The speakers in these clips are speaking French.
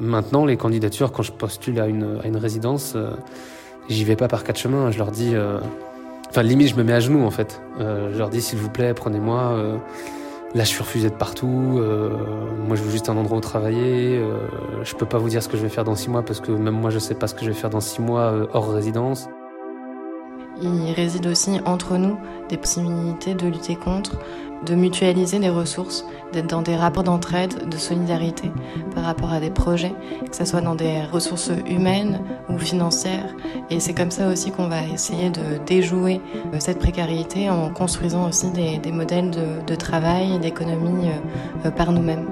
Maintenant, les candidatures, quand je postule à une, à une résidence, j'y vais pas par quatre chemins. Je leur dis, enfin limite, je me mets à genoux en fait. je leur dis, s'il vous plaît, prenez-moi. Là, je suis refusé de partout. Euh, moi, je veux juste un endroit où travailler. Euh, je peux pas vous dire ce que je vais faire dans six mois parce que même moi, je sais pas ce que je vais faire dans six mois euh, hors résidence. Il réside aussi entre nous des possibilités de lutter contre, de mutualiser les ressources, d'être dans des rapports d'entraide, de solidarité par rapport à des projets, que ce soit dans des ressources humaines ou financières. Et c'est comme ça aussi qu'on va essayer de déjouer euh, cette précarité en construisant aussi des, modèles de, de travail et d'économie euh, euh, par nous-mêmes.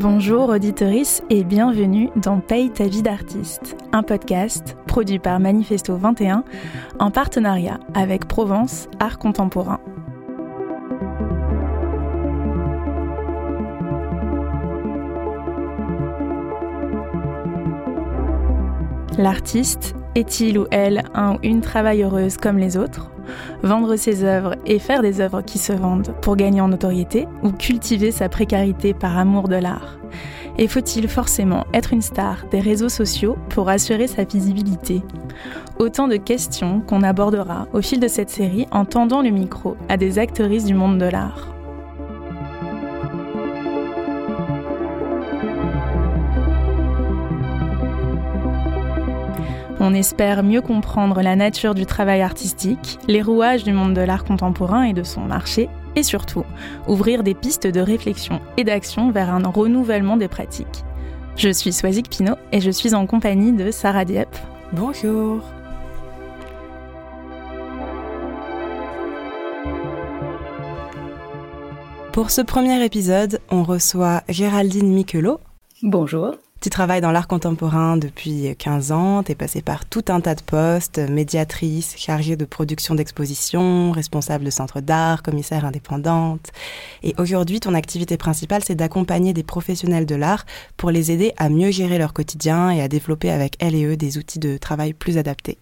Bonjour auditorice et bienvenue dans Paye ta vie d'artiste, un podcast produit par Manifesto 21 en partenariat avec Provence Art Contemporain. L'artiste est-il ou elle un ou une travailleuse comme les autres? Vendre ses œuvres et faire des œuvres qui se vendent pour gagner en notoriété ou cultiver sa précarité par amour de l'art? Et faut-il forcément être une star des réseaux sociaux pour assurer sa visibilité? Autant de questions qu'on abordera au fil de cette série en tendant le micro à des actrices du monde de l'art. On espère mieux comprendre la nature du travail artistique, les rouages du monde de l'art contemporain et de son marché, et surtout, ouvrir des pistes de réflexion et d'action vers un renouvellement des pratiques. Je suis Swazik Pinault et je suis en compagnie de Sarah Dieppe. Bonjour Pour ce premier épisode, on reçoit Géraldine Michelot. Bonjour. Tu travailles dans l'art contemporain depuis 15 ans, tu es passée par tout un tas de postes, médiatrice, chargée de production d'expositions, responsable de centre d'art, commissaire indépendante. Et aujourd'hui, ton activité principale, c'est d'accompagner des professionnels de l'art pour les aider à mieux gérer leur quotidien et à développer avec elles et eux des outils de travail plus adaptés.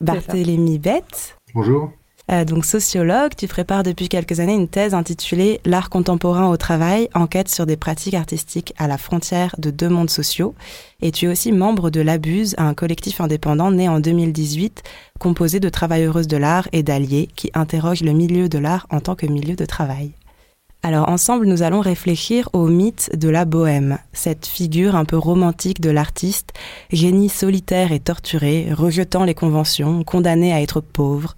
Barthélémy Bette. Bonjour. Euh, donc sociologue, tu prépares depuis quelques années une thèse intitulée L'art contemporain au travail, enquête sur des pratiques artistiques à la frontière de deux mondes sociaux. Et tu es aussi membre de l'Abuse, un collectif indépendant né en 2018, composé de travailleuses de l'art et d'alliés qui interrogent le milieu de l'art en tant que milieu de travail. Alors ensemble, nous allons réfléchir au mythe de la bohème, cette figure un peu romantique de l'artiste, génie solitaire et torturé, rejetant les conventions, condamné à être pauvre,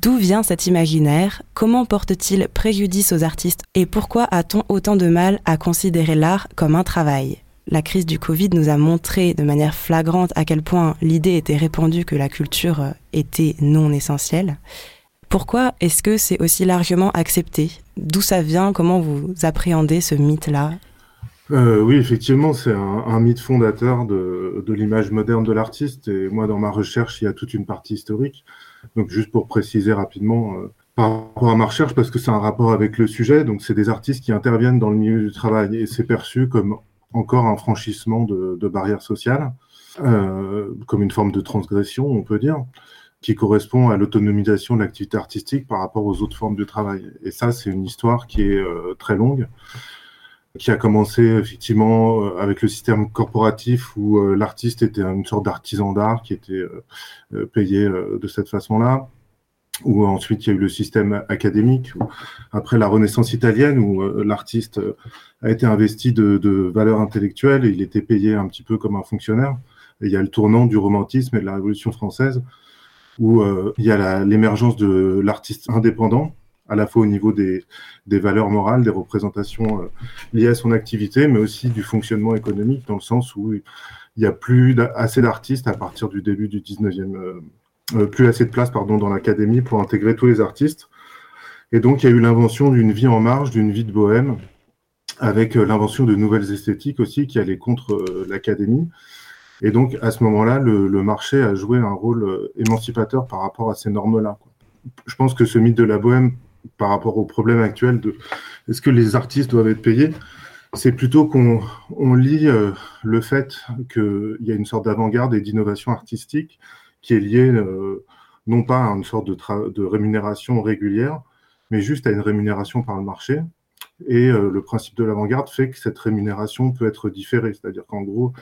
D'où vient cet imaginaire? Comment porte-t-il préjudice aux artistes? Et pourquoi a-t-on autant de mal à considérer l'art comme un travail? La crise du Covid nous a montré de manière flagrante à quel point l'idée était répandue que la culture était non essentielle. Pourquoi est-ce que c'est aussi largement accepté? D'où ça vient? Comment vous appréhendez ce mythe-là? Euh, oui, effectivement, c'est un, mythe fondateur de l'image moderne de l'artiste. Et moi, dans ma recherche, il y a toute une partie historique. Donc juste pour préciser rapidement, euh, par rapport à ma recherche, parce que c'est un rapport avec le sujet, donc c'est des artistes qui interviennent dans le milieu du travail et c'est perçu comme encore un franchissement de, barrières sociales, euh, comme une forme de transgression, on peut dire, qui correspond à l'autonomisation de l'activité artistique par rapport aux autres formes de travail. Et ça, c'est une histoire qui est euh, très longue qui a commencé effectivement euh, avec le système corporatif où euh, l'artiste était une sorte d'artisan d'art qui était euh, payé de cette façon-là. Ou ensuite il y a eu le système académique. Après la Renaissance italienne où l'artiste a été investi de, de valeurs intellectuelles et il était payé un petit peu comme un fonctionnaire. Et il y a le tournant du romantisme et de la Révolution française où il y a l'émergence de l'artiste indépendant à la fois au niveau des, des valeurs morales, des représentations euh, liées à son activité, mais aussi du fonctionnement économique, dans le sens où il n'y a plus assez d'artistes à partir du début du 19e, euh, euh, plus assez de place pardon, dans l'académie pour intégrer tous les artistes. Et donc, il y a eu l'invention d'une vie en marge, d'une vie de bohème, avec l'invention de nouvelles esthétiques aussi qui allaient contre l'académie. Et donc, à ce moment-là, le, marché a joué un rôle émancipateur par rapport à ces normes-là. Je pense que ce mythe de la bohème par rapport au problème actuel de est-ce que les artistes doivent être payés, c'est plutôt qu'on on lit euh, le fait qu'il y a une sorte d'avant-garde et d'innovation artistique qui est liée euh, non pas à une sorte de, de, rémunération régulière, mais juste à une rémunération par le marché. Et le principe de l'avant-garde fait que cette rémunération peut être différée, c'est-à-dire qu'en gros,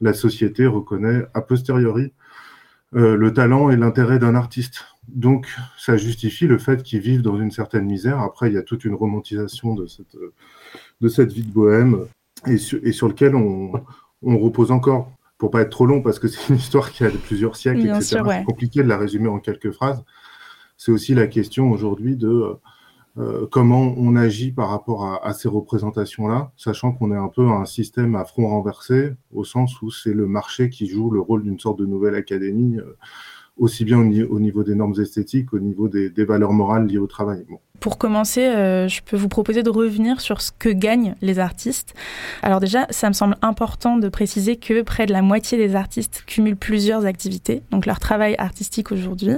la société reconnaît a posteriori le talent et l'intérêt d'un artiste. Donc, ça justifie le fait qu'ils vivent dans une certaine misère. Après, il y a toute une romantisation de cette, de cette vie de bohème et, et sur lequel on, on repose encore pour pas être trop long, parce que c'est une histoire qui a plusieurs siècles, etc. C'est compliqué de la résumer en quelques phrases. C'est aussi la question aujourd'hui de euh, comment on agit par rapport à, ces représentations-là, sachant qu'on est un peu un système à front renversé, au sens où c'est le marché qui joue le rôle d'une sorte de nouvelle académie, euh, aussi bien au, niveau des normes esthétiques, au niveau des, valeurs morales liées au travail. Pour commencer, euh, je peux vous proposer de revenir sur ce que gagnent les artistes. Alors déjà, ça me semble important de préciser que près de la moitié des artistes cumulent plusieurs activités, donc leur travail artistique aujourd'hui,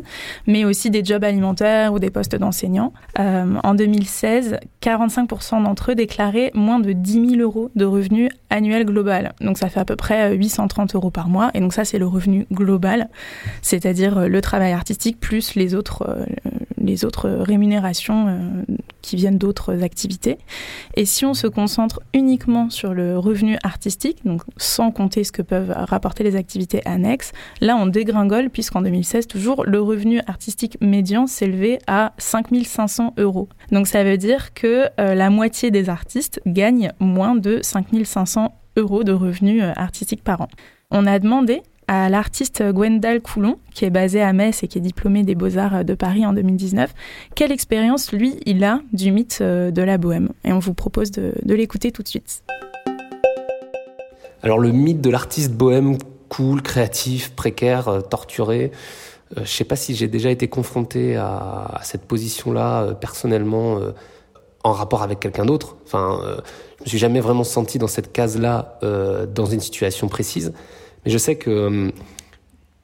mais aussi des jobs alimentaires ou des postes d'enseignants. Euh, en 2016, 45% d'entre eux déclaraient moins de 10 000 euros de revenus annuels global. Donc ça fait à peu près 830 euros par mois, et donc ça c'est le revenu global, c'est-à-dire le travail artistique plus les autres, euh, les autres rémunérations euh, qui viennent d'autres activités. Et si on se concentre uniquement sur le revenu artistique, sans compter ce que peuvent rapporter les activités annexes, là on dégringole puisqu'en 2016 toujours le revenu artistique médian s'élevait à 5500 euros. Donc ça veut dire que euh, la moitié des artistes gagnent moins de 5500 euros de revenus euh, artistiques par an. On a demandé à l'artiste Gwendal Coulon, qui est basé à Metz et qui est diplômé des Beaux-Arts de Paris en 2019. Quelle expérience, lui, il a du mythe euh, de la bohème? Et on vous propose de, l'écouter tout de suite. Alors le mythe de l'artiste bohème cool, créatif, précaire, euh, torturé, euh, je ne sais pas si j'ai déjà été confronté à, cette position-là personnellement en rapport avec quelqu'un d'autre. Enfin, je me suis jamais vraiment senti dans cette case-là dans une situation précise. Je sais que euh,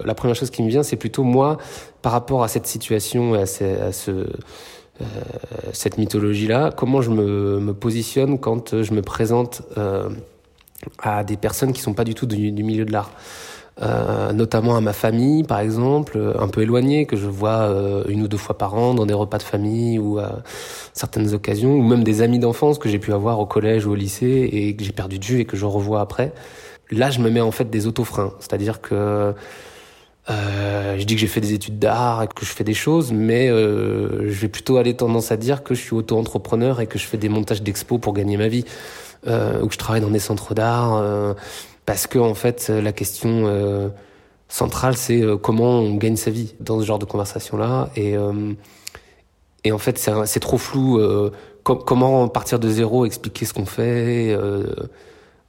la première chose qui me vient, c'est plutôt moi, par rapport à cette situation et à, ce, euh, cette mythologie-là, comment je me, positionne quand je me présente euh, à des personnes qui sont pas du tout du, milieu de l'art. notamment à ma famille, par exemple, un peu éloignée, que je vois une ou deux fois par an dans des repas de famille ou à certaines occasions, ou même des amis d'enfance que j'ai pu avoir au collège ou au lycée et que j'ai perdu de vue et que je revois après là, je me mets en fait des autofreins. C'est-à-dire que euh, je dis que j'ai fait des études d'art et que je fais des choses, mais euh, je vais plutôt aller tendance à dire que je suis auto-entrepreneur et que je fais des montages d'expos pour gagner ma vie, euh, ou que je travaille dans des centres d'art, parce que en fait, la question centrale, c'est comment on gagne sa vie dans ce genre de conversation-là. Et, et en fait, c'est trop flou. comment partir de zéro, expliquer ce qu'on fait.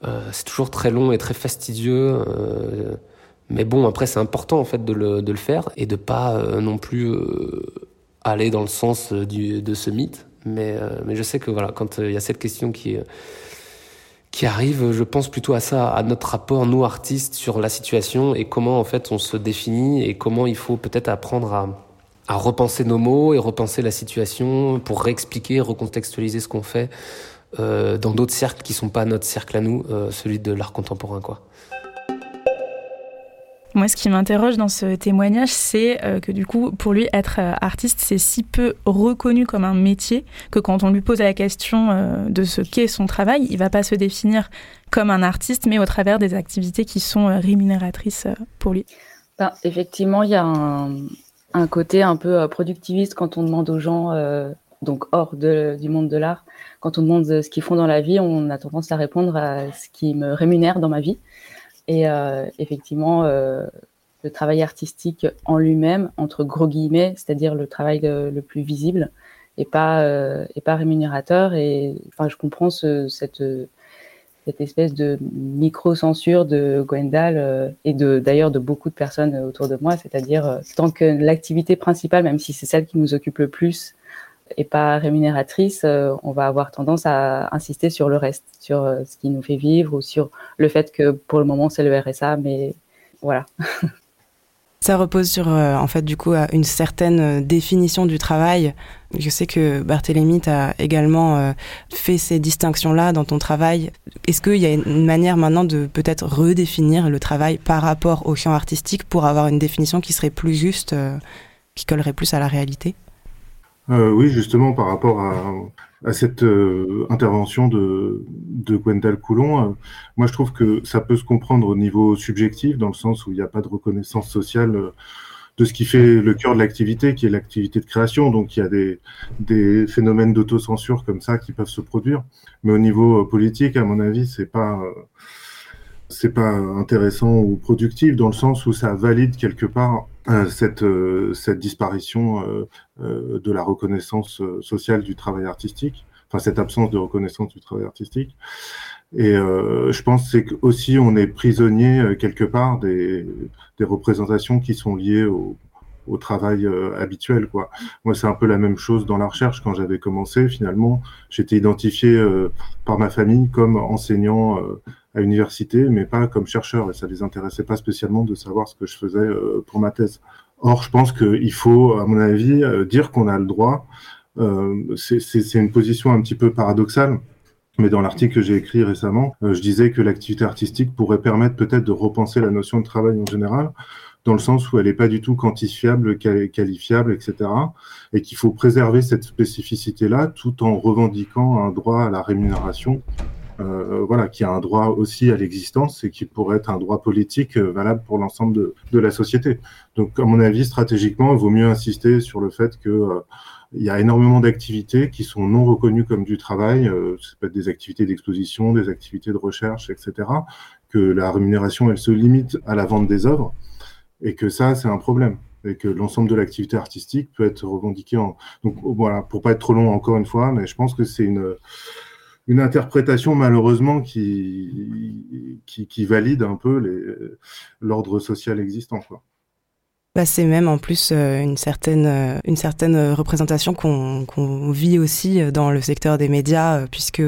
Euh, c'est toujours très long et très fastidieux. Euh, mais bon, après, c'est important en fait de le, de le, faire et de pas euh, non plus aller dans le sens du, de ce mythe. Mais, mais je sais que voilà, quand il y a cette question qui qui arrive, je pense plutôt à ça, à notre rapport, nous artistes, sur la situation et comment en fait on se définit et comment il faut peut-être apprendre à, à repenser nos mots et repenser la situation pour réexpliquer, recontextualiser ce qu'on fait euh, dans d'autres cercles qui sont pas notre cercle à nous, euh, celui de l'art contemporain, quoi. Moi, ce qui m'interroge dans ce témoignage, c'est euh, que du coup, pour lui, être artiste, c'est si peu reconnu comme un métier que quand on lui pose la question de ce qu'est son travail, il va pas se définir comme un artiste, mais au travers des activités qui sont rémunératrices pour lui. Ben, effectivement, il y a un, un, côté un peu productiviste quand on demande aux gens, donc hors du monde de l'art, quand on demande ce qu'ils font dans la vie, on a tendance à répondre à ce qui me rémunère dans ma vie. Et euh, effectivement, euh, le travail artistique en lui-même, entre gros guillemets, c'est-à-dire le travail le, plus visible, et pas euh, pas rémunérateur. Et enfin, je comprends ce, cette cette espèce de micro-censure de Gwendal et d'ailleurs de beaucoup de personnes autour de moi, c'est-à-dire tant que l'activité principale, même si c'est celle qui nous occupe le plus, et pas rémunératrice, euh, on va avoir tendance à insister sur le reste, sur euh, ce qui nous fait vivre ou sur le fait que pour le moment c'est le RSA, mais voilà. Ça repose sur, euh, en fait, du coup, une certaine définition du travail. Je sais que Barthélémy a également fait ces distinctions-là dans ton travail. Est-ce qu'il y a une manière maintenant de peut-être redéfinir le travail par rapport au champ artistique pour avoir une définition qui serait plus juste, qui collerait plus à la réalité? Euh, oui, justement, par rapport à cette intervention de, de Gwendal Coulon. moi, je trouve que ça peut se comprendre au niveau subjectif, dans le sens où il n'y a pas de reconnaissance sociale de ce qui fait le cœur de l'activité, qui est l'activité de création. Donc il y a des, des phénomènes d'autocensure comme ça qui peuvent se produire. Mais au niveau politique, à mon avis, c'est pas c'est pas intéressant ou productif dans le sens où ça valide quelque part euh, cette, euh, cette disparition euh, de la reconnaissance sociale du travail artistique, enfin cette absence de reconnaissance du travail artistique. Et je pense c'est aussi on est prisonnier quelque part des, des représentations qui sont liées au, au travail habituel quoi. Moi c'est un peu la même chose dans la recherche quand j'avais commencé finalement j'étais identifié par ma famille comme enseignant à l'université, mais pas comme chercheur. Et ça les intéressait pas spécialement de savoir ce que je faisais euh, pour ma thèse. Or, je pense qu'il faut, à mon avis, euh, dire qu'on a le droit. Euh, c'est une position un petit peu paradoxale. Mais dans l'article que j'ai écrit récemment, je disais que l'activité artistique pourrait permettre peut-être de repenser la notion de travail en général, dans le sens où elle n'est pas du tout quantifiable, qualifiable, etc. Et qu'il faut préserver cette spécificité-là tout en revendiquant un droit à la rémunération euh, voilà, qui a un droit aussi à l'existence et qui pourrait être un droit politique euh, valable pour l'ensemble de, de, la société. Donc, à mon avis, stratégiquement, il vaut mieux insister sur le fait que euh, il y a énormément d'activités qui sont non reconnues comme du travail. ça peut être des activités d'exposition, des activités de recherche, etc. Que la rémunération, elle se limite à la vente des œuvres et que ça, c'est un problème et que l'ensemble de l'activité artistique peut être revendiqué en. Donc voilà, pour pas être trop long encore une fois, mais je pense que c'est une une interprétation malheureusement qui, qui, qui valide un peu l'ordre social existant. Quoi. Bah, c'est même en plus euh, une certaine euh, une certaine représentation qu'on qu'on vit aussi euh, dans le secteur des médias puisque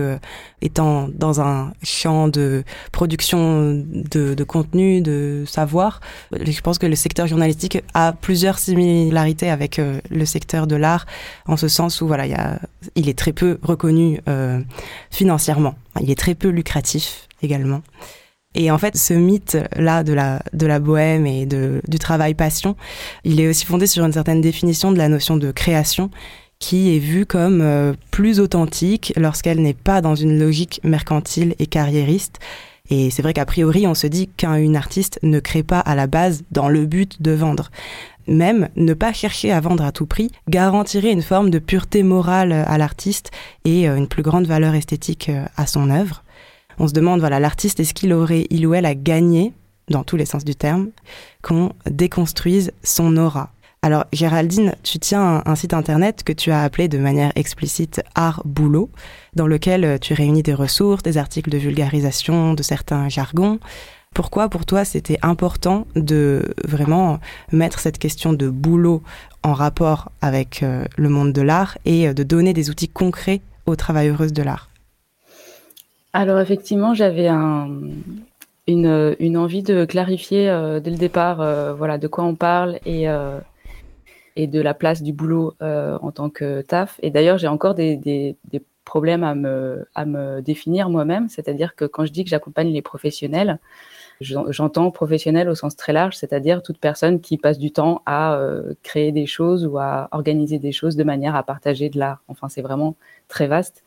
étant dans un champ de production de, de contenu de savoir je pense que le secteur journalistique a plusieurs similarités avec le secteur de l'art en ce sens où voilà il y a il est très peu reconnu financièrement. Il est très peu lucratif également et en fait, ce mythe-là de la, de la bohème et de, du travail passion, il est aussi fondé sur une certaine définition de la notion de création qui est vue comme euh, plus authentique lorsqu'elle n'est pas dans une logique mercantile et carriériste. Et c'est vrai qu'a priori, on se dit qu'un artiste ne crée pas à la base dans le but de vendre. Même ne pas chercher à vendre à tout prix garantirait une forme de pureté morale à l'artiste et euh, une plus grande valeur esthétique euh, à son œuvre on se demande, voilà, l'artiste, est-ce qu'il aurait, il ou elle, a gagné, dans tous les sens du terme, qu'on déconstruise son aura? Alors, Géraldine, tu tiens un, site internet que tu as appelé de manière explicite Art Boulot, dans lequel tu réunis des ressources, des articles de vulgarisation de certains jargons. Pourquoi, pour toi, c'était important de vraiment mettre cette question de boulot en rapport avec euh, le monde de l'art et euh, de donner des outils concrets aux travailleuses de l'art? Alors effectivement, j'avais un, une, envie de clarifier euh, dès le départ euh, voilà, de quoi on parle et, euh, de la place du boulot en tant que taf. Et d'ailleurs, j'ai encore des, problèmes à me, à me définir moi-même, c'est-à-dire que quand je dis que j'accompagne les professionnels, j'entends professionnel au sens très large, c'est-à-dire toute personne qui passe du temps à créer des choses ou à organiser des choses de manière à partager de l'art. Enfin, c'est vraiment très vaste.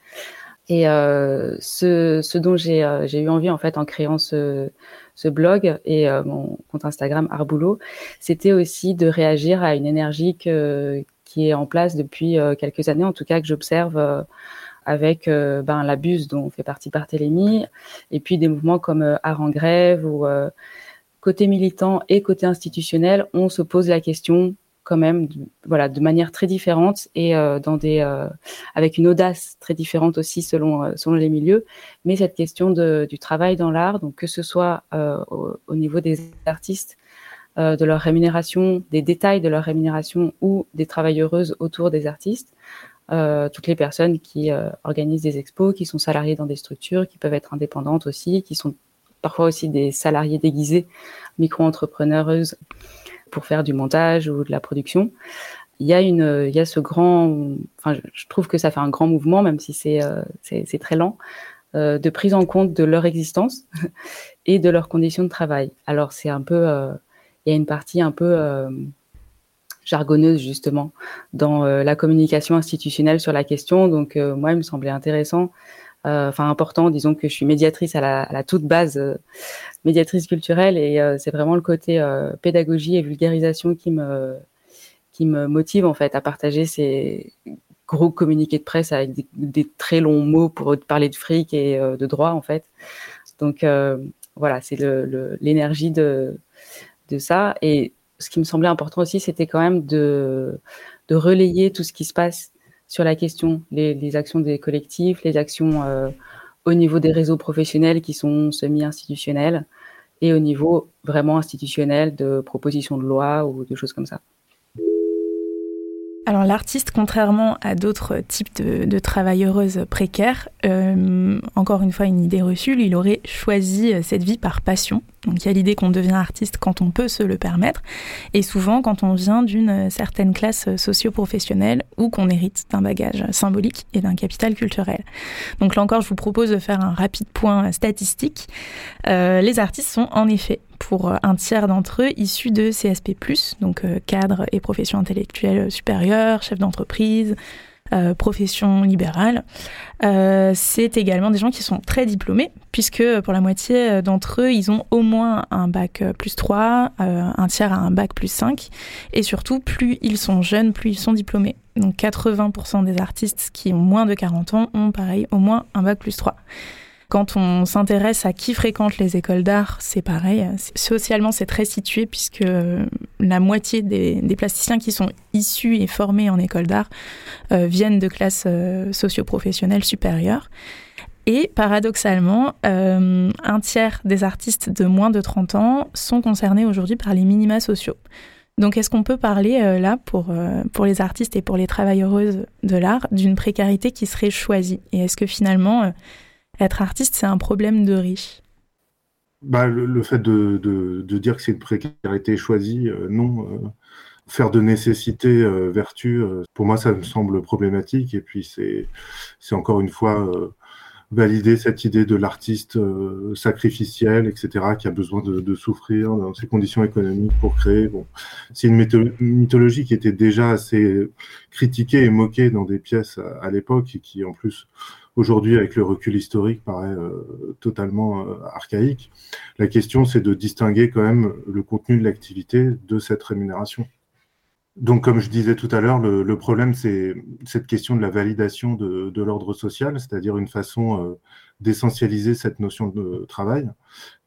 Et euh, ce, dont j'ai euh, eu envie en fait en créant ce, blog et euh, mon compte Instagram Arboulot, c'était aussi de réagir à une énergie qui est en place depuis euh, quelques années, en tout cas que j'observe euh, avec ben, l'abuse dont fait partie Barthélemy, et puis des mouvements comme Art en grève ou côté militant et côté institutionnel, on se pose la question quand même, voilà, de manière très différente et euh, euh, avec une audace très différente aussi selon euh, selon les milieux. Mais cette question du travail dans l'art, donc que ce soit au, au, niveau des artistes, de leur rémunération, des détails de leur rémunération ou des travailleuses autour des artistes, toutes les personnes qui organisent des expos, qui sont salariées dans des structures, qui peuvent être indépendantes aussi, qui sont parfois aussi des salariés déguisés, micro-entrepreneureuses pour faire du montage ou de la production. Il y a une, il y a ce grand, enfin, je trouve que ça fait un grand mouvement, même si c'est euh, c'est très lent, euh, de prise en compte de leur existence et de leurs conditions de travail. Alors c'est un peu, euh, il y a une partie un peu, jargonneuse justement dans la communication institutionnelle sur la question. Donc moi, il me semblait intéressant enfin important. Disons que je suis médiatrice à la, toute base, médiatrice culturelle, et c'est vraiment le côté pédagogie et vulgarisation qui me qui me motive en fait à partager ces gros communiqués de presse avec des, très longs mots pour parler de fric et de droit en fait. Donc voilà, c'est l'énergie de, de ça. Et ce qui me semblait important aussi, c'était quand même de, de relayer tout ce qui se passe sur la question, les, actions des collectifs, les actions euh, au niveau des réseaux professionnels qui sont semi-institutionnels et au niveau vraiment institutionnel de propositions de loi ou de choses comme ça. Alors l'artiste, contrairement à d'autres types de, travailleuses précaires, euh, encore une fois une idée reçue, il aurait choisi cette vie par passion. Donc il y a l'idée qu'on devient artiste quand on peut se le permettre, et souvent quand on vient d'une certaine classe socio-professionnelle ou qu'on hérite d'un bagage symbolique et d'un capital culturel. Donc là encore, je vous propose de faire un rapide point statistique. Euh, les artistes sont en effet pour un tiers d'entre eux issus de CSP+, donc euh, cadre et profession intellectuelle supérieure, chef d'entreprise, euh, profession libérale. Euh, c'est également des gens qui sont très diplômés, puisque pour la moitié d'entre eux, ils ont au moins un bac plus 3, un tiers a un bac plus 5, et surtout, plus ils sont jeunes, plus ils sont diplômés. Donc 80% des artistes qui ont moins de 40 ans ont pareil au moins un bac plus 3. Quand on s'intéresse à qui fréquente les écoles d'art, c'est pareil. Socialement, c'est très situé puisque la moitié des, plasticiens qui sont issus et formés en école d'art euh, viennent de classes euh, socio-professionnelles supérieures. Et paradoxalement, euh, un tiers des artistes de moins de 30 ans sont concernés aujourd'hui par les minima sociaux. Donc est-ce qu'on peut parler là pour, pour les artistes et pour les travailleuses de l'art d'une précarité qui serait choisie? Et est-ce que finalement être artiste, c'est un problème de riche bah, le, fait de, dire que c'est une précarité choisie, euh, non. Euh, faire de nécessité euh, vertu, pour moi, ça me semble problématique. Et puis, c'est encore une fois valider cette idée de l'artiste sacrificiel, etc., qui a besoin de, souffrir dans ses conditions économiques pour créer. Bon, c'est une mythologie qui était déjà assez critiquée et moquée dans des pièces à l'époque et qui, en plus, aujourd'hui, avec le recul historique, paraît euh, totalement euh, archaïque. La question, c'est de distinguer quand même le contenu de l'activité de cette rémunération. Donc, comme je disais tout à l'heure, le, problème, c'est cette question de la validation de, l'ordre social, c'est-à-dire une façon euh, d'essentialiser cette notion de travail.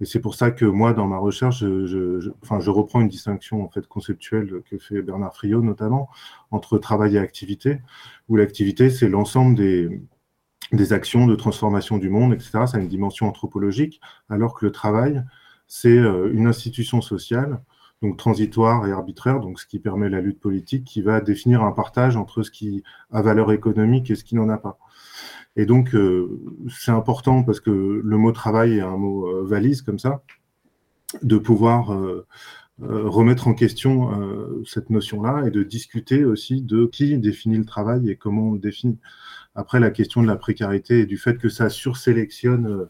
Et c'est pour ça que moi, dans ma recherche, je, enfin, je reprends une distinction en fait conceptuelle que fait Bernard Friot notamment entre travail et activité, où l'activité, c'est l'ensemble des, des actions de transformation du monde, etc. Ça a une dimension anthropologique, alors que le travail, c'est euh, une institution sociale, donc transitoire et arbitraire, donc ce qui permet la lutte politique, qui va définir un partage entre ce qui a valeur économique et ce qui n'en a pas. Et donc, euh, c'est important parce que le mot travail est un mot euh, valise comme ça, de pouvoir remettre en question cette notion-là et de discuter aussi de qui définit le travail et comment on le définit. Après, la question de la précarité et du fait que ça sursélectionne euh,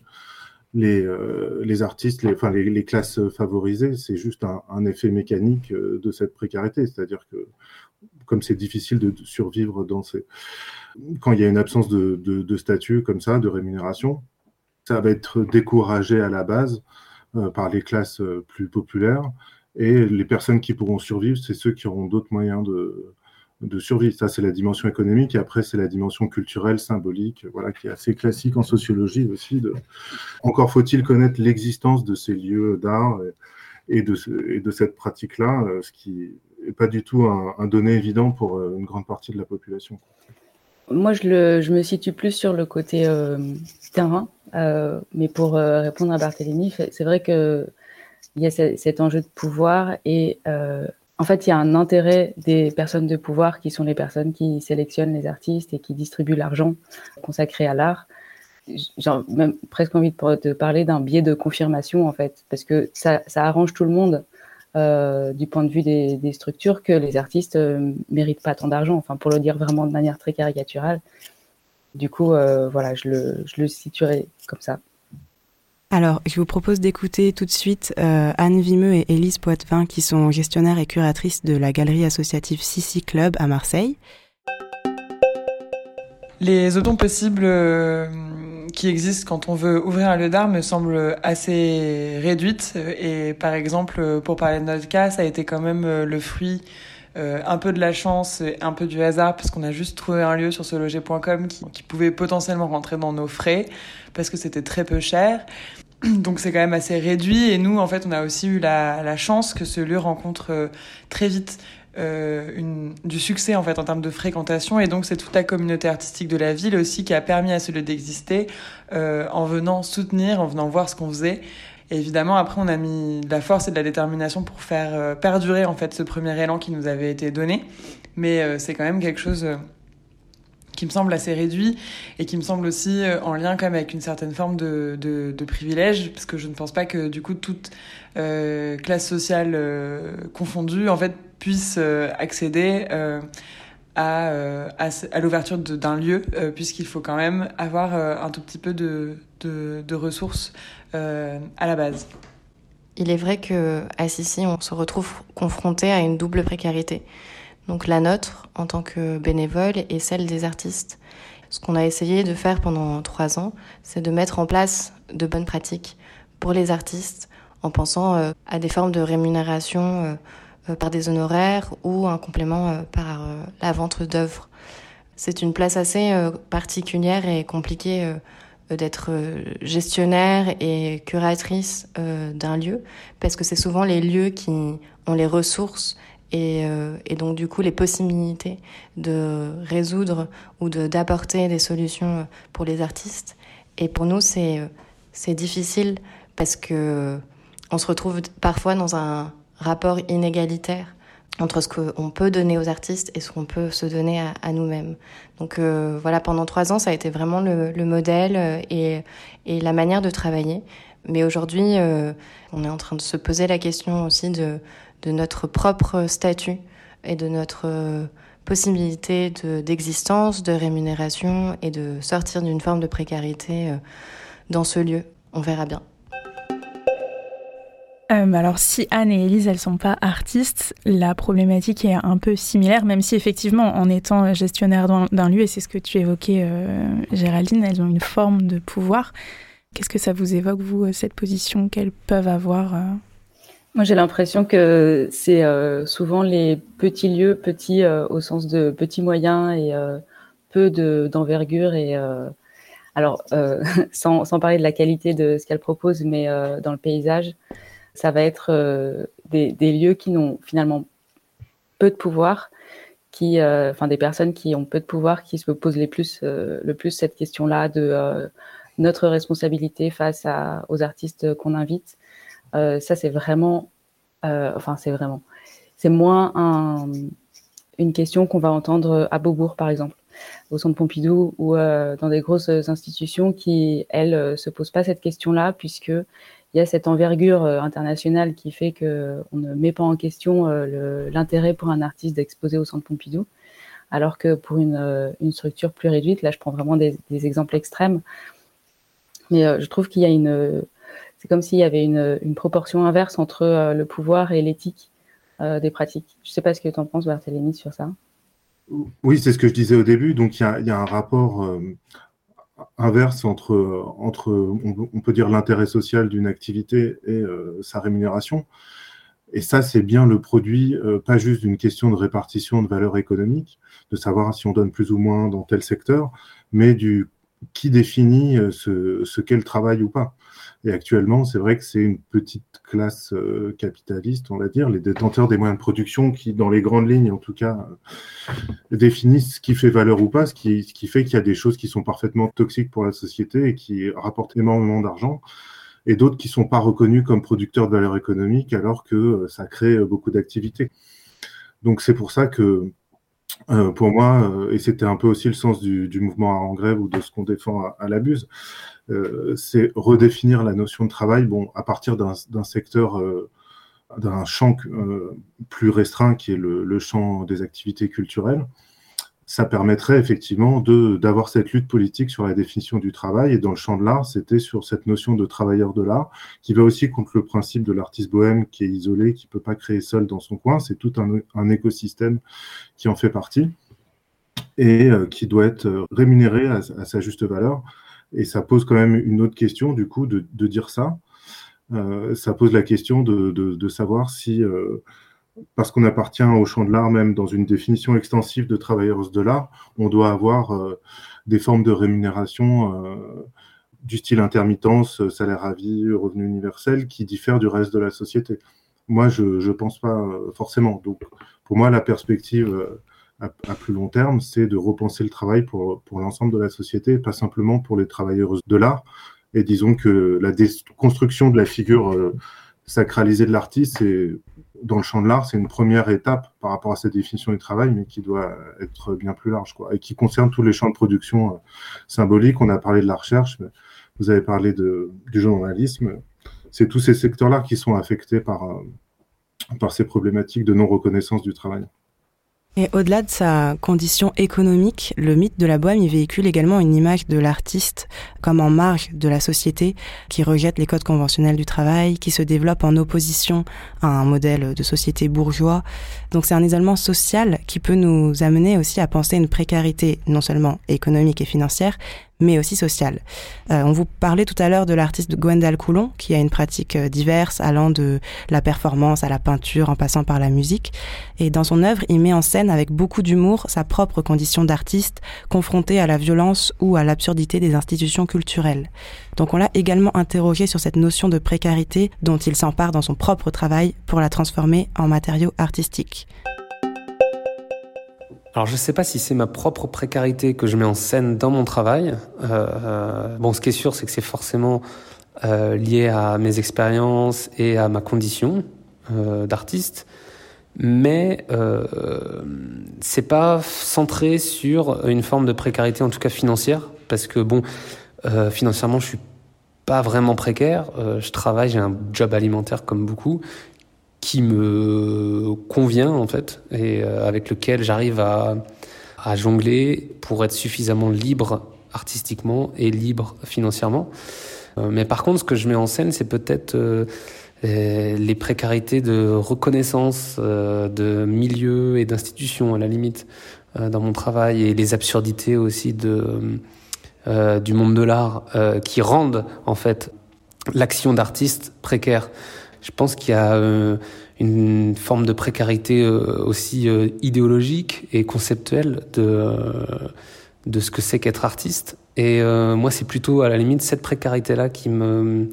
les, euh, les artistes, les, enfin, les, classes favorisées, c'est juste un, effet mécanique euh, de cette précarité. C'est-à-dire que comme c'est difficile de survivre dans ces... Quand il y a une absence de, de, statut comme ça, de rémunération, ça va être découragé à la base par les classes plus populaires. Et les personnes qui pourront survivre, c'est ceux qui auront d'autres moyens de, de survie. Ça, c'est la dimension économique. Et après, c'est la dimension culturelle, symbolique, voilà, qui est assez classique en sociologie aussi. Encore faut-il connaître l'existence de ces lieux d'art et, de, de cette pratique-là, euh, ce qui n'est pas du tout un, donné évident pour euh, une grande partie de la population. Moi, je, me situe plus sur le côté euh, terrain. mais pour répondre à Barthélémy, c'est vrai qu'il y a cet enjeu de pouvoir et en fait, il y a un intérêt des personnes de pouvoir qui sont les personnes qui sélectionnent les artistes et qui distribuent l'argent consacré à l'art. J'ai même presque envie de, parler d'un biais de confirmation, en fait, parce que ça, arrange tout le monde euh, du point de vue des, structures que les artistes euh, méritent pas tant d'argent, enfin, pour le dire vraiment de manière très caricaturale. Du coup, euh, voilà, je le situerai comme ça. Alors, je vous propose d'écouter tout de suite euh, Anne Vimeux et Élise Poitvin, qui sont gestionnaires et curatrices de la galerie associative Sissi Club à Marseille. Les automnes possibles euh, qui existent quand on veut ouvrir un lieu d'art me semblent assez réduites. Et par exemple, pour parler de notre cas, ça a été quand même euh, le fruit un peu de la chance et un peu du hasard parce qu'on a juste trouvé un lieu sur ce loger.com qui, pouvait potentiellement rentrer dans nos frais parce que c'était très peu cher. Donc c'est quand même assez réduit et nous en fait on a aussi eu la, chance que ce lieu rencontre euh, très vite euh, du succès en fait en termes de fréquentation et donc c'est toute la communauté artistique de la ville aussi qui a permis à ce lieu d'exister euh, en venant soutenir, en venant voir ce qu'on faisait. Et évidemment après on a mis de la force et de la détermination pour faire euh, perdurer en fait ce premier élan qui nous avait été donné, mais euh, c'est quand même quelque chose qui me semble assez réduit et qui me semble aussi euh, en lien quand même avec une certaine forme de, de, de privilège, parce que je ne pense pas que du coup toute euh, classe sociale euh, confondue en fait puisse euh, accéder euh, à, à, à l'ouverture d'un lieu, puisqu'il faut quand même avoir un tout petit peu de, de, ressources à la base. Il est vrai que à Sissi, on se retrouve confronté à une double précarité donc la nôtre en tant que bénévole et celle des artistes. Ce qu'on a essayé de faire pendant trois ans, c'est de mettre en place de bonnes pratiques pour les artistes en pensant euh, à des formes de rémunération euh, euh, par des honoraires ou un complément par la vente d'œuvres. C'est une place assez particulière et compliquée d'être gestionnaire et curatrice d'un lieu, parce que c'est souvent les lieux qui ont les ressources et, euh, et, donc du coup les possibilités de résoudre ou d'apporter des solutions pour les artistes. Et pour nous c'est c'est difficile parce que on se retrouve parfois dans un rapport inégalitaire entre ce qu'on peut donner aux artistes et ce qu'on peut se donner à, nous-mêmes. Donc euh, voilà, pendant trois ans, ça a été vraiment le, le modèle et, et, la manière de travailler. Mais aujourd'hui, euh, on est en train de se poser la question aussi de de notre propre statut et de notre euh, possibilité d'existence, de, rémunération et de sortir d'une forme de précarité euh, dans ce lieu. On verra bien. Euh, alors si Anne et Elise, elles sont pas artistes, la problématique est un peu similaire, même si effectivement, en étant gestionnaire d'un lieu, et c'est ce que tu évoquais, euh, Géraldine, elles ont une forme de pouvoir. Qu'est-ce que ça vous évoque, vous, cette position qu'elles peuvent avoir euh moi, j'ai l'impression que c'est euh, souvent les petits lieux, petits euh, au sens de petits moyens et euh, peu d'envergure. et alors, sans, sans, parler de la qualité de ce qu'elle propose, mais dans le paysage, ça va être des, des, lieux qui n'ont finalement peu de pouvoir, qui, enfin, des personnes qui ont peu de pouvoir, qui se posent plus, le plus cette question-là de notre responsabilité face aux artistes qu'on invite. Euh, ça, c'est vraiment, euh, enfin, c'est vraiment, c'est moins un, une question qu'on va entendre à Beaubourg, par exemple, au Centre Pompidou ou euh, dans des grosses institutions qui, elles, se posent pas cette question-là, puisque il y a cette envergure internationale qui fait que on ne met pas en question l'intérêt pour un artiste d'exposer au Centre Pompidou, alors que pour une, une, structure plus réduite, là, je prends vraiment des, exemples extrêmes, mais je trouve qu'il y a une c'est comme s'il y avait une, proportion inverse entre euh, le pouvoir et l'éthique euh, des pratiques. Je ne sais pas ce que tu en penses, Barthélémy, sur ça. Oui, c'est ce que je disais au début. Donc, il y a, un rapport euh, inverse entre, on, peut dire, l'intérêt social d'une activité et euh, sa rémunération. Et ça, c'est bien le produit, euh, pas juste d'une question de répartition de valeur économique, de savoir si on donne plus ou moins dans tel secteur, mais du qui définit ce, ce qu'est le travail ou pas. Et actuellement, c'est vrai que c'est une petite classe euh, capitaliste, on va dire, les détenteurs des moyens de production qui, dans les grandes lignes en tout cas, euh, définissent ce qui fait valeur ou pas, ce qui, ce qui fait qu'il y a des choses qui sont parfaitement toxiques pour la société et qui rapportent énormément d'argent, et d'autres qui sont pas reconnus comme producteurs de valeur économique alors que euh, ça crée beaucoup d'activités. Donc c'est pour ça que euh, pour moi, euh, et c'était un peu aussi le sens du, du, mouvement en grève ou de ce qu'on défend à, à l'abuse, euh, c'est redéfinir la notion de travail bon, à partir d'un secteur, d'un champ plus restreint qui est le, champ des activités culturelles. Ça permettrait effectivement d'avoir cette lutte politique sur la définition du travail. Et dans le champ de l'art, c'était sur cette notion de travailleur de l'art, qui va aussi contre le principe de l'artiste bohème qui est isolé, qui peut pas créer seul dans son coin. C'est tout un, écosystème qui en fait partie et euh, qui doit être rémunéré à, sa juste valeur. Et ça pose quand même une autre question, du coup, de, de dire ça. Euh, ça pose la question de, de, savoir si euh, parce qu'on appartient au champ de l'art, même dans une définition extensive de travailleuse de l'art, on doit avoir euh, des formes de rémunération euh, du style intermittence, salaire à vie, revenu universel, qui diffèrent du reste de la société. Moi, je ne pense pas euh, forcément. Donc, pour moi, la perspective euh, à, plus long terme, c'est de repenser le travail pour, pour l'ensemble de la société, pas simplement pour les travailleuses de l'art. Et disons que la déconstruction de la figure euh, sacralisée de l'artiste, c'est dans le champ de l'art, c'est une première étape par rapport à cette définition du travail, mais qui doit être bien plus large, quoi, et qui concerne tous les champs de production euh, symboliques. On a parlé de la recherche, vous avez parlé du journalisme. C'est tous ces secteurs-là qui sont affectés par, euh, par ces problématiques de non-reconnaissance du travail. Et au-delà de sa condition économique, le mythe de la bohème y véhicule également une image de l'artiste comme en marge de la société, qui rejette les codes conventionnels du travail, qui se développe en opposition à un modèle de société bourgeois. Donc c'est un isolement social qui peut nous amener aussi à penser une précarité non seulement économique et financière, mais aussi sociale. Euh, on vous parlait tout à l'heure de l'artiste Gwendal Coulon, qui a une pratique euh, diverse, allant de la performance à la peinture, en passant par la musique. Et dans son œuvre, il met en scène avec beaucoup d'humour sa propre condition d'artiste, confronté à la violence ou à l'absurdité des institutions culturelles. Donc on l'a également interrogé sur cette notion de précarité dont il s'empare dans son propre travail pour la transformer en matériau artistique. Alors je ne sais pas si c'est ma propre précarité que je mets en scène dans mon travail. Euh, bon, ce qui est sûr, c'est que c'est forcément euh, lié à mes expériences et à ma condition euh, d'artiste, mais euh, c'est pas centré sur une forme de précarité, en tout cas financière, parce que bon, euh, financièrement, je suis pas vraiment précaire. Euh, je travaille, j'ai un job alimentaire comme beaucoup, qui me convient en fait et euh, avec lequel j'arrive à, à jongler pour être suffisamment libre artistiquement et libre financièrement. Euh, mais par contre, ce que je mets en scène, c'est peut-être euh, les précarités de reconnaissance de milieux et d'institutions à la limite dans mon travail et les absurdités aussi de du monde de l'art qui rendent en fait l'action d'artiste précaire. Je pense qu'il y a euh, une forme de précarité euh, aussi euh, idéologique et conceptuelle de, de ce que c'est qu'être artiste. Et moi, c'est plutôt à la limite cette précarité-là qui me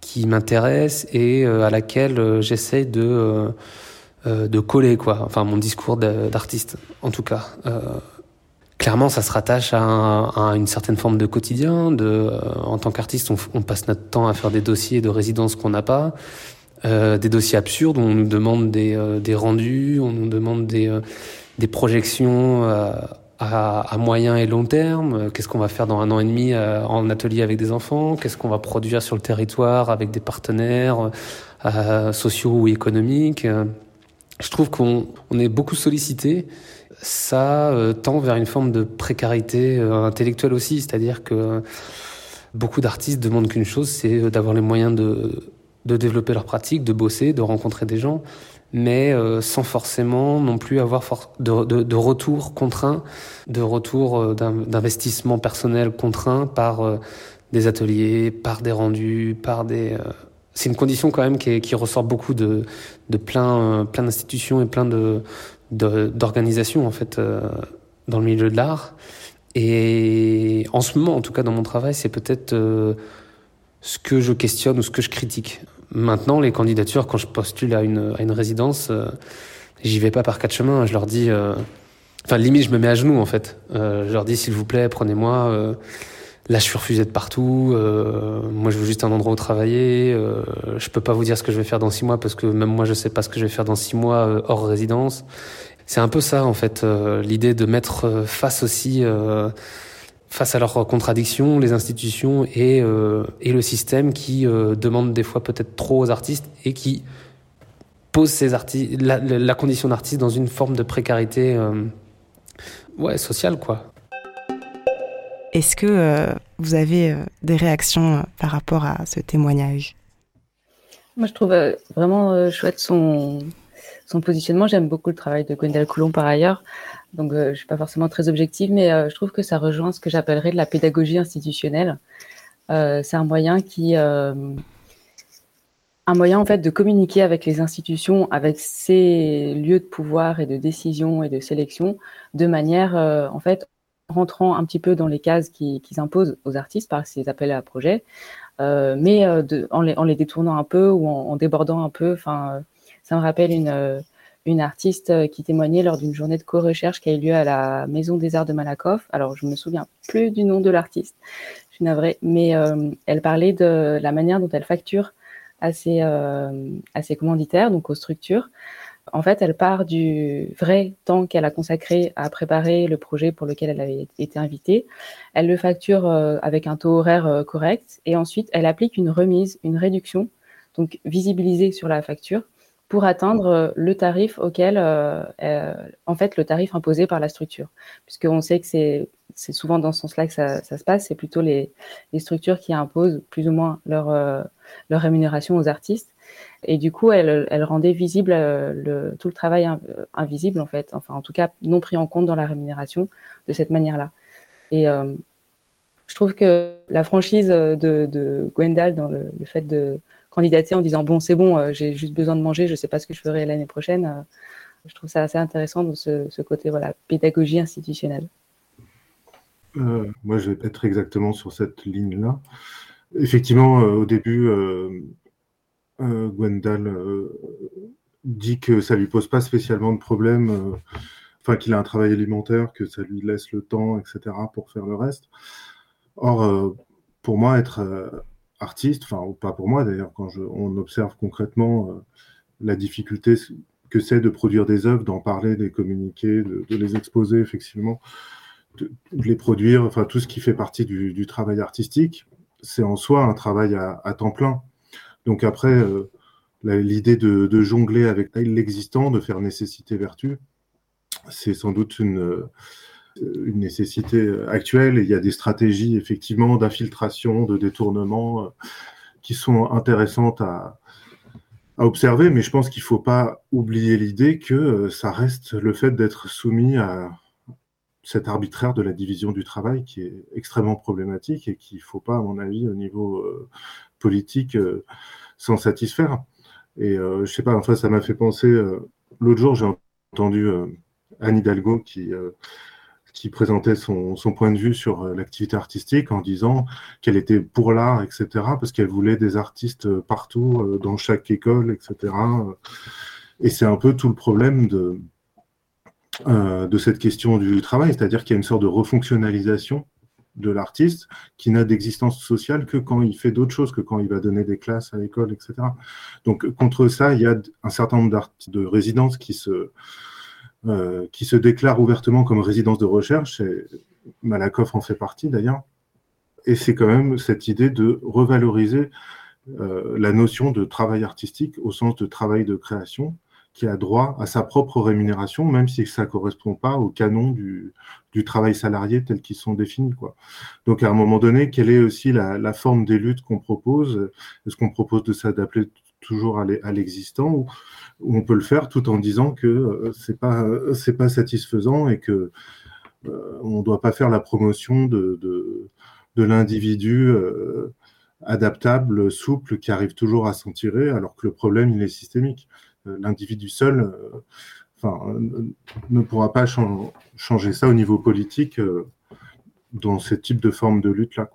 qui m'intéresse et à laquelle j'essaie de de coller quoi. Enfin, mon discours d'artiste, en tout cas clairement, ça se rattache à, un, à, une certaine forme de quotidien. De, euh, en tant qu'artiste, on, passe notre temps à faire des dossiers de résidence qu'on n'a pas, euh, des dossiers absurdes. On nous demande des, euh, des rendus, on nous demande des, euh, des projections euh, à, à, moyen et long terme. Qu'est-ce qu'on va faire dans un an et demi en atelier avec des enfants? Qu'est-ce qu'on va produire sur le territoire avec des partenaires sociaux ou économiques? Je trouve qu'on on est beaucoup sollicité ça euh, tend vers une forme de précarité euh, intellectuelle aussi, c'est-à-dire que beaucoup d'artistes demandent qu'une chose, c'est euh, d'avoir les moyens de, de développer leur pratique, de bosser, de rencontrer des gens, mais sans forcément non plus avoir de, de, retour contraint, de retour d'investissement personnel contraint par des ateliers, par des rendus, par des... c'est une condition quand même qui, qui ressort beaucoup de, de plein, plein d'institutions et plein de, d'organisation en fait euh, dans le milieu de l'art. Et en ce moment, en tout cas dans mon travail, c'est peut-être euh, ce que je questionne ou ce que je critique. Maintenant, les candidatures, quand je postule à une, à une résidence, euh, j'y vais pas par quatre chemins. Je leur dis, enfin limite, je me mets à genoux en fait. Je leur dis, s'il vous plaît, prenez-moi. Euh, là, je suis refusé de partout. moi, je veux juste un endroit où travailler. je peux pas vous dire ce que je vais faire dans six mois parce que même moi, je sais pas ce que je vais faire dans six mois hors résidence. C'est un peu ça, en fait, l'idée de mettre face aussi face à leurs contradictions, les institutions et, euh, et le système qui euh, demande des fois peut-être trop aux artistes et qui pose ces artistes, la, condition d'artiste dans une forme de précarité euh, Ouais, social quoi. Est-ce que vous avez des réactions par rapport à ce témoignage? Moi, je trouve vraiment chouette son, positionnement. J'aime beaucoup le travail de Gwendal Coulon par ailleurs. Donc, je suis pas forcément très objective, mais je trouve que ça rejoint ce que j'appellerais de la pédagogie institutionnelle. c'est un moyen qui un moyen en fait de communiquer avec les institutions, avec ces lieux de pouvoir et de décision et de sélection, de manière euh, en fait rentrant un petit peu dans les cases qu'ils qui imposent aux artistes par ces appels à projets, euh, mais euh, en, les, détournant un peu ou en, débordant un peu. Enfin, ça me rappelle une artiste qui témoignait lors d'une journée de co-recherche qui a eu lieu à la Maison des Arts de Malakoff. Alors, je me souviens plus du nom de l'artiste, je suis navrée, mais elle parlait de la manière dont elle facture euh, à ses commanditaires, donc aux structures. En fait, elle part du vrai temps qu'elle a consacré à préparer le projet pour lequel elle avait été invitée. Elle le facture euh, avec un taux horaire euh, correct et ensuite elle applique une remise, une réduction, donc visibilisée sur la facture pour atteindre le tarif auquel, en fait, le tarif imposé par la structure. Puisqu'on sait que c'est souvent dans ce sens-là que ça, se passe. C'est plutôt les, structures qui imposent plus ou moins leur, euh, leur rémunération aux artistes. Et du coup, elle, rendait visible euh, tout le travail invisible, en fait. Enfin, en tout cas, non pris en compte dans la rémunération de cette manière-là. Et euh, je trouve que la franchise de, de Gwendal dans le, fait de candidater en disant bon, c'est bon, j'ai juste besoin de manger, je sais pas ce que je ferai l'année prochaine. je trouve ça assez intéressant dans ce, ce côté voilà pédagogie institutionnelle. Euh, moi, je vais être exactement sur cette ligne-là. Effectivement, euh, au début, euh, Gwendal dit que ça lui pose pas spécialement de problème, enfin qu'il a un travail alimentaire, que ça lui laisse le temps, etc., pour faire le reste. Or, pour moi, être artiste, enfin, pas pour moi d'ailleurs, quand on observe concrètement la difficulté que c'est de produire des œuvres, d'en parler, de les communiquer, de, les exposer, effectivement, de, les produire, enfin tout ce qui fait partie du, travail artistique, c'est en soi un travail à, temps plein. Donc après, euh, l'idée de, jongler avec l'existant, de faire nécessité vertu, c'est sans doute une, euh, nécessité actuelle. Il y a des stratégies effectivement d'infiltration, de détournement euh, qui sont intéressantes à, à observer, mais je pense qu'il ne faut pas oublier l'idée que ça reste le fait d'être soumis à, cet arbitraire de la division du travail qui est extrêmement problématique et qu'il ne faut pas, à mon avis, au niveau euh, politique, euh, s'en satisfaire. Et euh, je sais pas, enfin, ça m'a fait penser. L'autre jour, j'ai entendu Anne Hidalgo qui, qui présentait son, son, point de vue sur l'activité artistique en disant qu'elle était pour l'art, etc., parce qu'elle voulait des artistes partout, dans chaque école, etc. Et c'est un peu tout le problème de euh, de cette question du travail, c'est-à-dire qu'il y a une sorte de refonctionnalisation de l'artiste qui n'a d'existence sociale que quand il fait d'autres choses, que quand il va donner des classes à l'école, etc. Donc contre ça, il y a un certain nombre de résidences qui se, euh, qui se déclarent ouvertement comme résidences de recherche, Malakoff en fait partie d'ailleurs, et c'est quand même cette idée de revaloriser euh, la notion de travail artistique au sens de travail de création, qui a droit à sa propre rémunération, même si ça ne correspond pas au canon du, travail salarié tel qu'ils sont définis. Donc à un moment donné, quelle est aussi la, forme des luttes qu'on propose? Est-ce qu'on propose de s'adapter toujours à l'existant ou, on peut le faire tout en disant que euh, c'est pas c'est pas satisfaisant et que euh, on ne doit pas faire la promotion de, l'individu euh, adaptable, souple, qui arrive toujours à s'en tirer, alors que le problème il est systémique. Euh, l'individu seul euh, enfin, euh, ne pourra pas changer ça au niveau politique dans ce type de forme de lutte-là.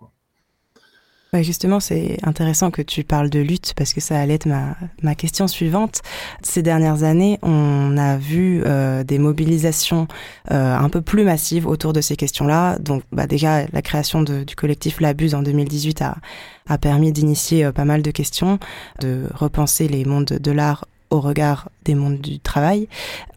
Ouais, justement, c'est intéressant que tu parles de lutte parce que ça allait être ma, question suivante. Ces dernières années, on a vu des mobilisations un peu plus massives autour de ces questions-là. Donc, bah, déjà, la création du collectif L'Abuse en 2018 a, a permis d'initier pas mal de questions, de repenser les mondes de l'art au regard des mondes du travail.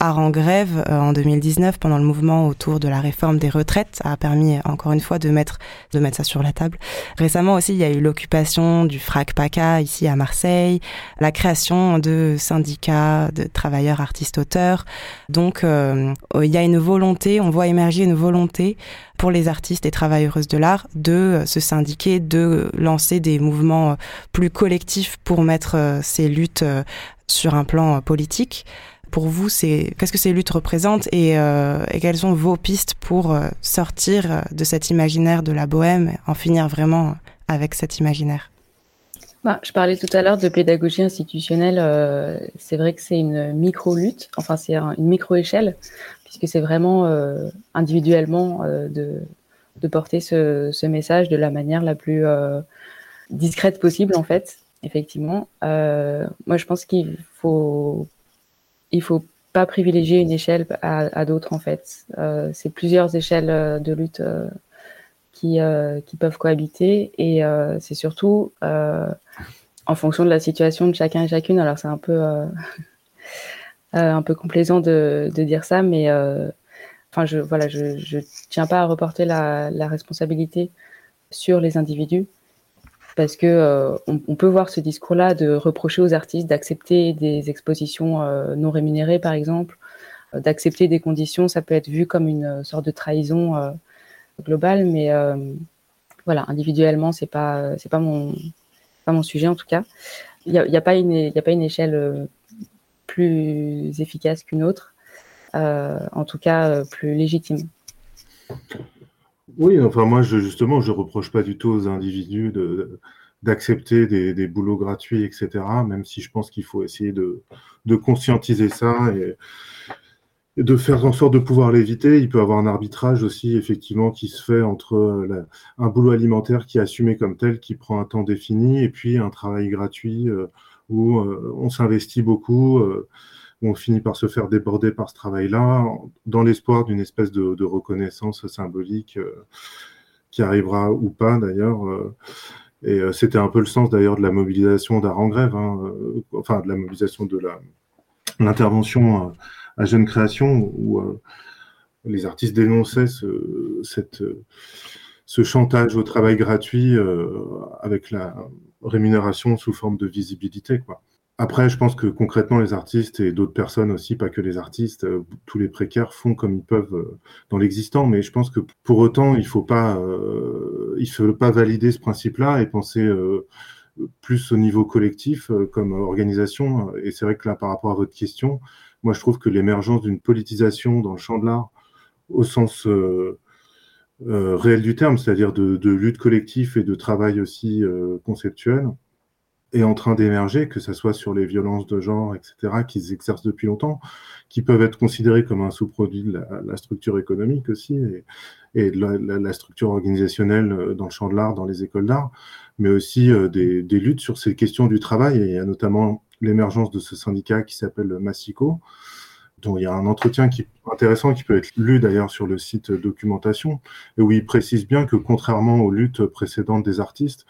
Art en grève en 2019 pendant le mouvement autour de la réforme des retraites a permis encore une fois de mettre de mettre ça sur la table. Récemment aussi, il y a eu l'occupation du FRAC PACA ici à Marseille, la création de syndicats de travailleurs artistes auteurs. Donc il y a une volonté, on voit émerger une volonté pour les artistes et travailleuses de l'art de se syndiquer, de lancer des mouvements plus collectifs pour mettre ces luttes sur un plan politique. Pour vous, c'est qu'est-ce que ces luttes représentent et, euh, quelles sont vos pistes pour euh, sortir de cet imaginaire de la bohème, en finir vraiment avec cet imaginaire? Bah, je parlais tout à l'heure de pédagogie institutionnelle. Euh, c'est vrai que c'est une micro-lutte, enfin c'est une micro-échelle, puisque c'est vraiment euh, individuellement euh, de, porter ce, message de la manière la plus euh, discrète possible, en fait, effectivement. moi, je pense qu'il faut il faut pas privilégier une échelle à, d'autres en fait. C'est plusieurs échelles de lutte qui, qui peuvent cohabiter et c'est surtout en fonction de la situation de chacun et chacune. Alors c'est un peu un peu complaisant de, dire ça, mais enfin je voilà je, tiens pas à reporter la, responsabilité sur les individus parce que euh, on, peut voir ce discours-là de reprocher aux artistes d'accepter des expositions euh, non rémunérées, par exemple, euh, d'accepter des conditions, ça peut être vu comme une sorte de trahison euh, globale, mais euh, voilà, individuellement, c'est pas c'est pas mon pas mon sujet en tout cas. Il n'y a, a pas une échelle plus efficace qu'une autre, en tout cas plus légitime. Oui, enfin moi, justement, je reproche pas du tout aux individus de, d'accepter des, des, boulots gratuits, etc. Même si je pense qu'il faut essayer de, de conscientiser ça et, de faire en sorte de pouvoir l'éviter. Il peut y avoir un arbitrage aussi, effectivement, qui se fait entre la, un boulot alimentaire qui est assumé comme tel, qui prend un temps défini, et puis un travail gratuit euh, où euh, on s'investit beaucoup. Euh, on finit par se faire déborder par ce travail-là, dans l'espoir d'une espèce de, reconnaissance symbolique euh, qui arrivera ou pas d'ailleurs. Et c'était un peu le sens d'ailleurs de la mobilisation d'art grève, hein, enfin de la mobilisation de l'intervention à Jeune Création où les artistes dénonçaient ce, cette, ce chantage au travail gratuit avec la rémunération sous forme de visibilité, quoi. Après, je pense que concrètement, les artistes et d'autres personnes aussi, pas que les artistes, euh, tous les précaires font comme ils peuvent euh, dans l'existant. Mais je pense que pour autant, il faut pas, euh, faut pas valider ce principe-là et penser euh, plus au niveau collectif euh, comme organisation. Et c'est vrai que là, par rapport à votre question, moi, je trouve que l'émergence d'une politisation dans le champ de l'art, au sens euh, réel du terme, c'est-à-dire de, de, lutte collective et de travail aussi conceptuel, est en train d'émerger, que ce soit sur les violences de genre, etc., qui s'exercent depuis longtemps, qui peuvent être considérés comme un sous-produit de la, la, structure économique aussi, et, et de la, la, la, structure organisationnelle euh, dans le champ de l'art, dans les écoles d'art, mais aussi euh, des, des, luttes sur ces questions du travail. Et il y a notamment l'émergence de ce syndicat qui s'appelle Massico, il y a un entretien qui est intéressant, qui peut être lu d'ailleurs sur le site documentation, et où il précise bien que contrairement aux luttes précédentes des artistes,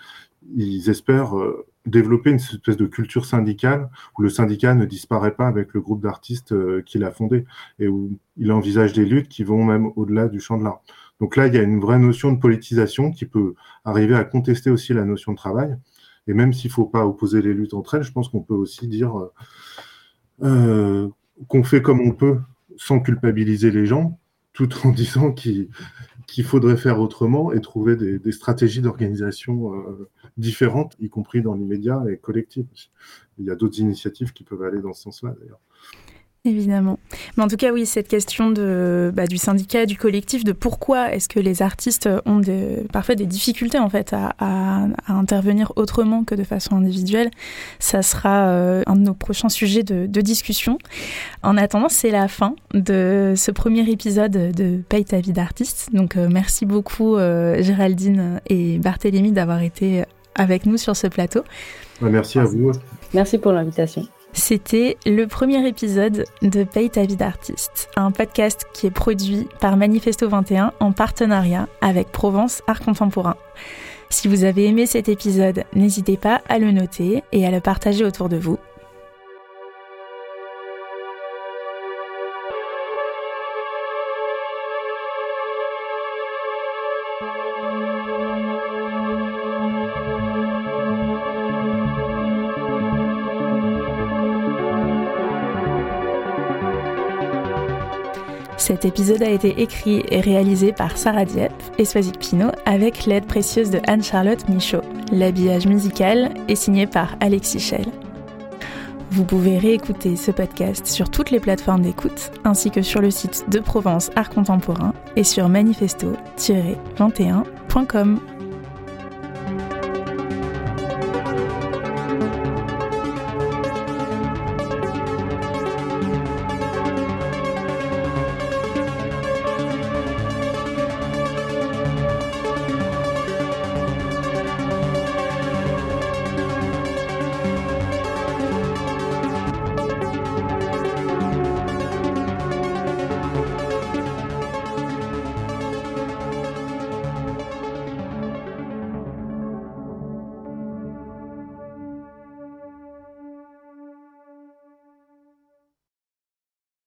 ils espèrent euh, développer une espèce de culture syndicale où le syndicat ne disparaît pas avec le groupe d'artistes euh, qu'il a fondé et où il envisage des luttes qui vont même au-delà du champ de l'art. Donc là, il y a une vraie notion de politisation qui peut arriver à contester aussi la notion de travail. Et même s'il ne faut pas opposer les luttes entre elles, je pense qu'on peut aussi dire euh, qu'on fait comme on peut sans culpabiliser les gens, tout en disant qu'il faudrait faire autrement et trouver des, stratégies d'organisation euh, différentes, y compris dans l'immédiat et collectives. Il y a d'autres initiatives qui peuvent aller dans ce sens-là, d'ailleurs. Évidemment. Mais en tout cas, oui, cette question de, bah, du syndicat, du collectif, de pourquoi est-ce que les artistes ont des, parfois des difficultés en fait à, à, à, intervenir autrement que de façon individuelle, ça sera euh, un de nos prochains sujets de, de discussion. En attendant, c'est la fin de ce premier épisode de Paye ta vie d'artiste. Donc euh, merci beaucoup euh, Géraldine et Barthélémy d'avoir été avec nous sur ce plateau. Merci à vous. Merci pour l'invitation. C'était le premier épisode de Paye ta vie d'artiste, un podcast qui est produit par Manifesto 21 en partenariat avec Provence Art Contemporain. Si vous avez aimé cet épisode, n'hésitez pas à le noter et à le partager autour de vous. Cet épisode a été écrit et réalisé par Sarah Dieppe et Swazik Pinault avec l'aide précieuse de Anne-Charlotte Michaud. L'habillage musical est signé par Alexis Schell. Vous pouvez réécouter ce podcast sur toutes les plateformes d'écoute ainsi que sur le site de Provence Art Contemporain et sur manifesto-21.com.